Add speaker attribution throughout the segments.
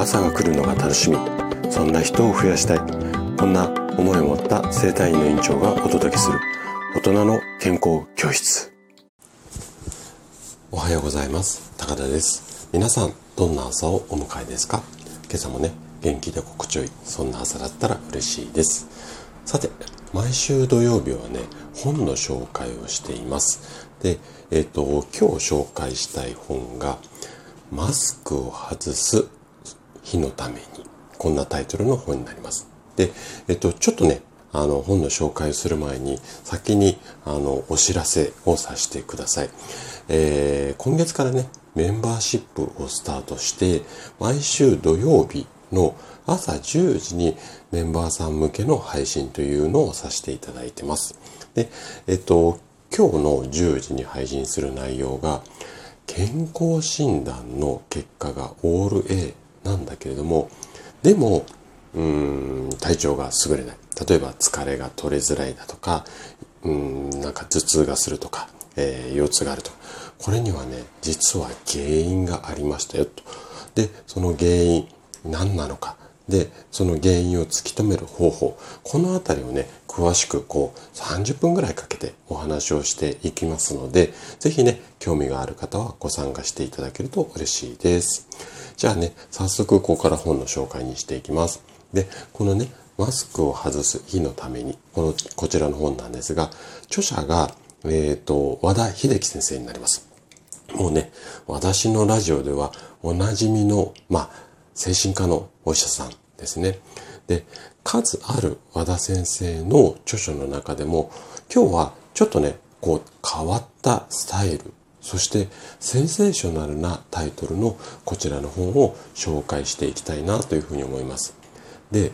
Speaker 1: 朝が来るのが楽しみ。そんな人を増やしたい。こんな思いを持った生体院の院長がお届けする。大人の健康教室。おはようございます。高田です。皆さんどんな朝をお迎えですか？今朝もね元気で心地よい。そんな朝だったら嬉しいです。さて毎週土曜日はね本の紹介をしています。でえっ、ー、と今日紹介したい本がマスクを外す日のために。こんなタイトルの本になります。でえっ、とちょっとねあの本の紹介をする前に先にあのお知らせをさせてください、えー、今月からねメンバーシップをスタートして毎週土曜日の朝10時にメンバーさん向けの配信というのをさせていただいてます。で、えっと、今日の10時に配信する内容が健康診断の結果がオール A なんだけれども、でも、うん、体調が優れない。例えば疲れが取れづらいだとか、うん、なんか頭痛がするとか、えー、腰痛があるとか。これにはね、実は原因がありましたよと。で、その原因、何なのか。で、その原因を突き止める方法。このあたりをね、詳しくこう30分ぐらいかけてお話をしていきますので、ぜひね、興味がある方はご参加していただけると嬉しいです。じゃあね、早速ここから本の紹介にしていきます。で、このね、マスクを外す日のために、この、こちらの本なんですが、著者が、えっ、ー、と、和田秀樹先生になります。もうね、私のラジオではおなじみの、まあ、精神科のお医者さんですね。で、数ある和田先生の著書の中でも、今日はちょっとね、こう変わったスタイル、そしてセンセーショナルなタイトルのこちらの本を紹介していきたいなというふうに思います。で、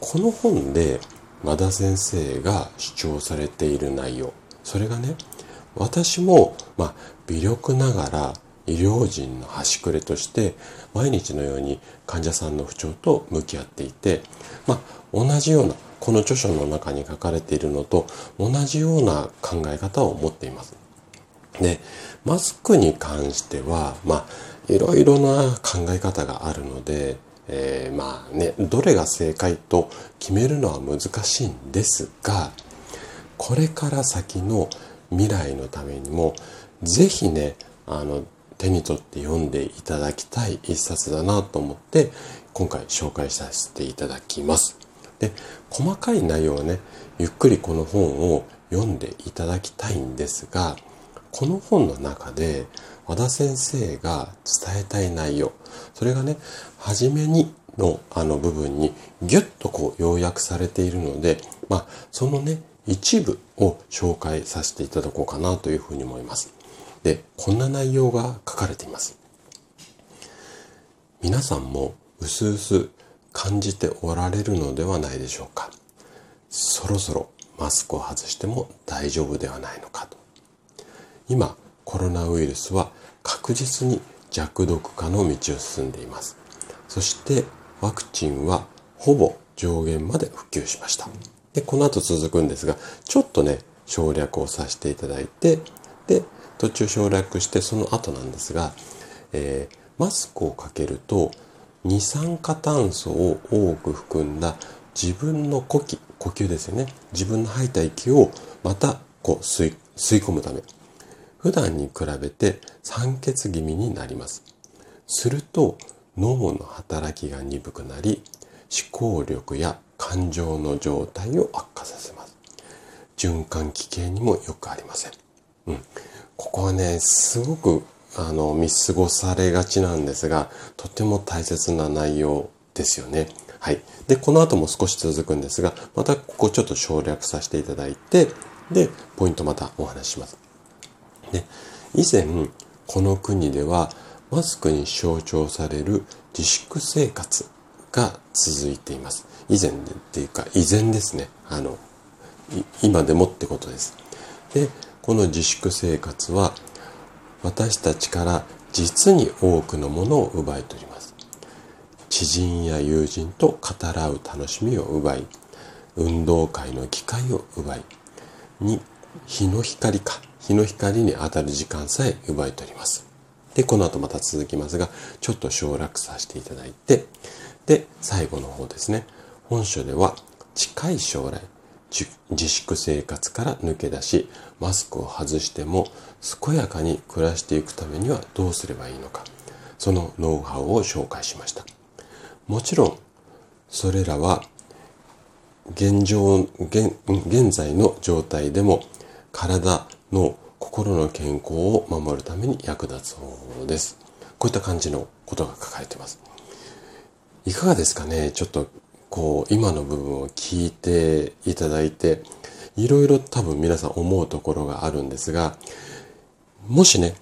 Speaker 1: この本で和田先生が主張されている内容、それがね、私も、まあ、微力ながら医療人の端くれとして毎日のように患者さんの不調と向き合っていて、まあ、同じようなこの著書の中に書かれているのと同じような考え方を持っています。で、マスクに関しては、まあ、いろいろな考え方があるので、えー、まあね、どれが正解と決めるのは難しいんですが、これから先の未来のためにも、ぜひね、あの、手に取って読んでいただきたい一冊だなと思って、今回紹介させていただきます。で、細かい内容はね、ゆっくりこの本を読んでいただきたいんですが、この本の中で和田先生が伝えたい内容、それがね、初めにのあの部分にギュッとこう要約されているので、まあ、そのね、一部を紹介させていただこうかなというふうに思います。で、こんな内容が書かれています。皆さんもうすうす感じておられるのではないでしょうか。そろそろマスクを外しても大丈夫ではないのかと。今、コロナウイルスは確実に弱毒化の道を進んでいます。そしてワクチンはほぼ上限まで普及しました。で、この後続くんですが、ちょっとね、省略をさせていただいて、で、途中省略してその後なんですが、えー、マスクをかけると二酸化炭素を多く含んだ自分の呼気、呼吸ですよね。自分の吐いた息をまたこう吸い込むため、普段に比べて酸欠気味になります。すると脳の働きが鈍くなり、思考力や感情の状態を悪化させます。循環器系にもよくありません。うん。ここはね、すごくあの見過ごされがちなんですが、とても大切な内容ですよね。はい。で、この後も少し続くんですが、またここちょっと省略させていただいて、で、ポイントまたお話します。で、以前、この国ではマスクに象徴される自粛生活が続いています。以前っていうか、以前ですね。あの、今でもってことです。で、この自粛生活は私たちから実に多くのものを奪い取ります。知人や友人と語らう楽しみを奪い、運動会の機会を奪い、に日の光か、日の光に当たる時間さえ奪い取ります。で、この後また続きますが、ちょっと省略させていただいて、で、最後の方ですね。本書では、近い将来、自粛生活から抜け出し、マスクを外しても健やかに暮らしていくためにはどうすればいいのか、そのノウハウを紹介しました。もちろん、それらは現状現、現在の状態でも体の心の健康を守るために役立つ方法です。こういった感じのことが書かれています。いかがですかね？ちょっとこう今の部分を聞いていただいていろいろ多分皆さん思うところがあるんですがもしね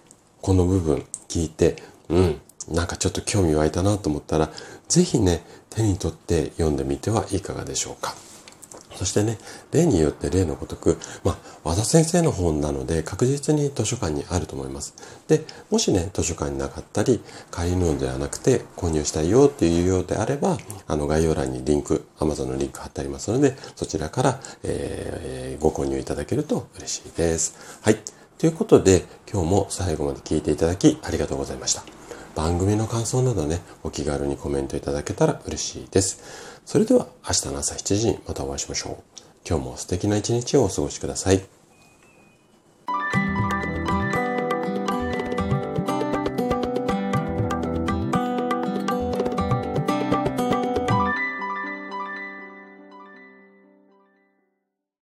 Speaker 1: この部分聞いてうんなんかちょっと興味湧いたなと思ったら是非ね手に取って読んでみてはいかがでしょうか。そしてね、例によって例のごとく、まあ、和田先生の本なので確実に図書館にあると思います。で、もしね、図書館になかったり、借りるのではなくて購入したいよっていうようであれば、あの概要欄にリンク、Amazon のリンク貼ってありますので、そちらから、えー、ご購入いただけると嬉しいです。はい。ということで、今日も最後まで聞いていただきありがとうございました。番組の感想などね、お気軽にコメントいただけたら嬉しいです。それでは明日の朝7時にまたお会いしましょう。今日も素敵な一日をお過ごしください。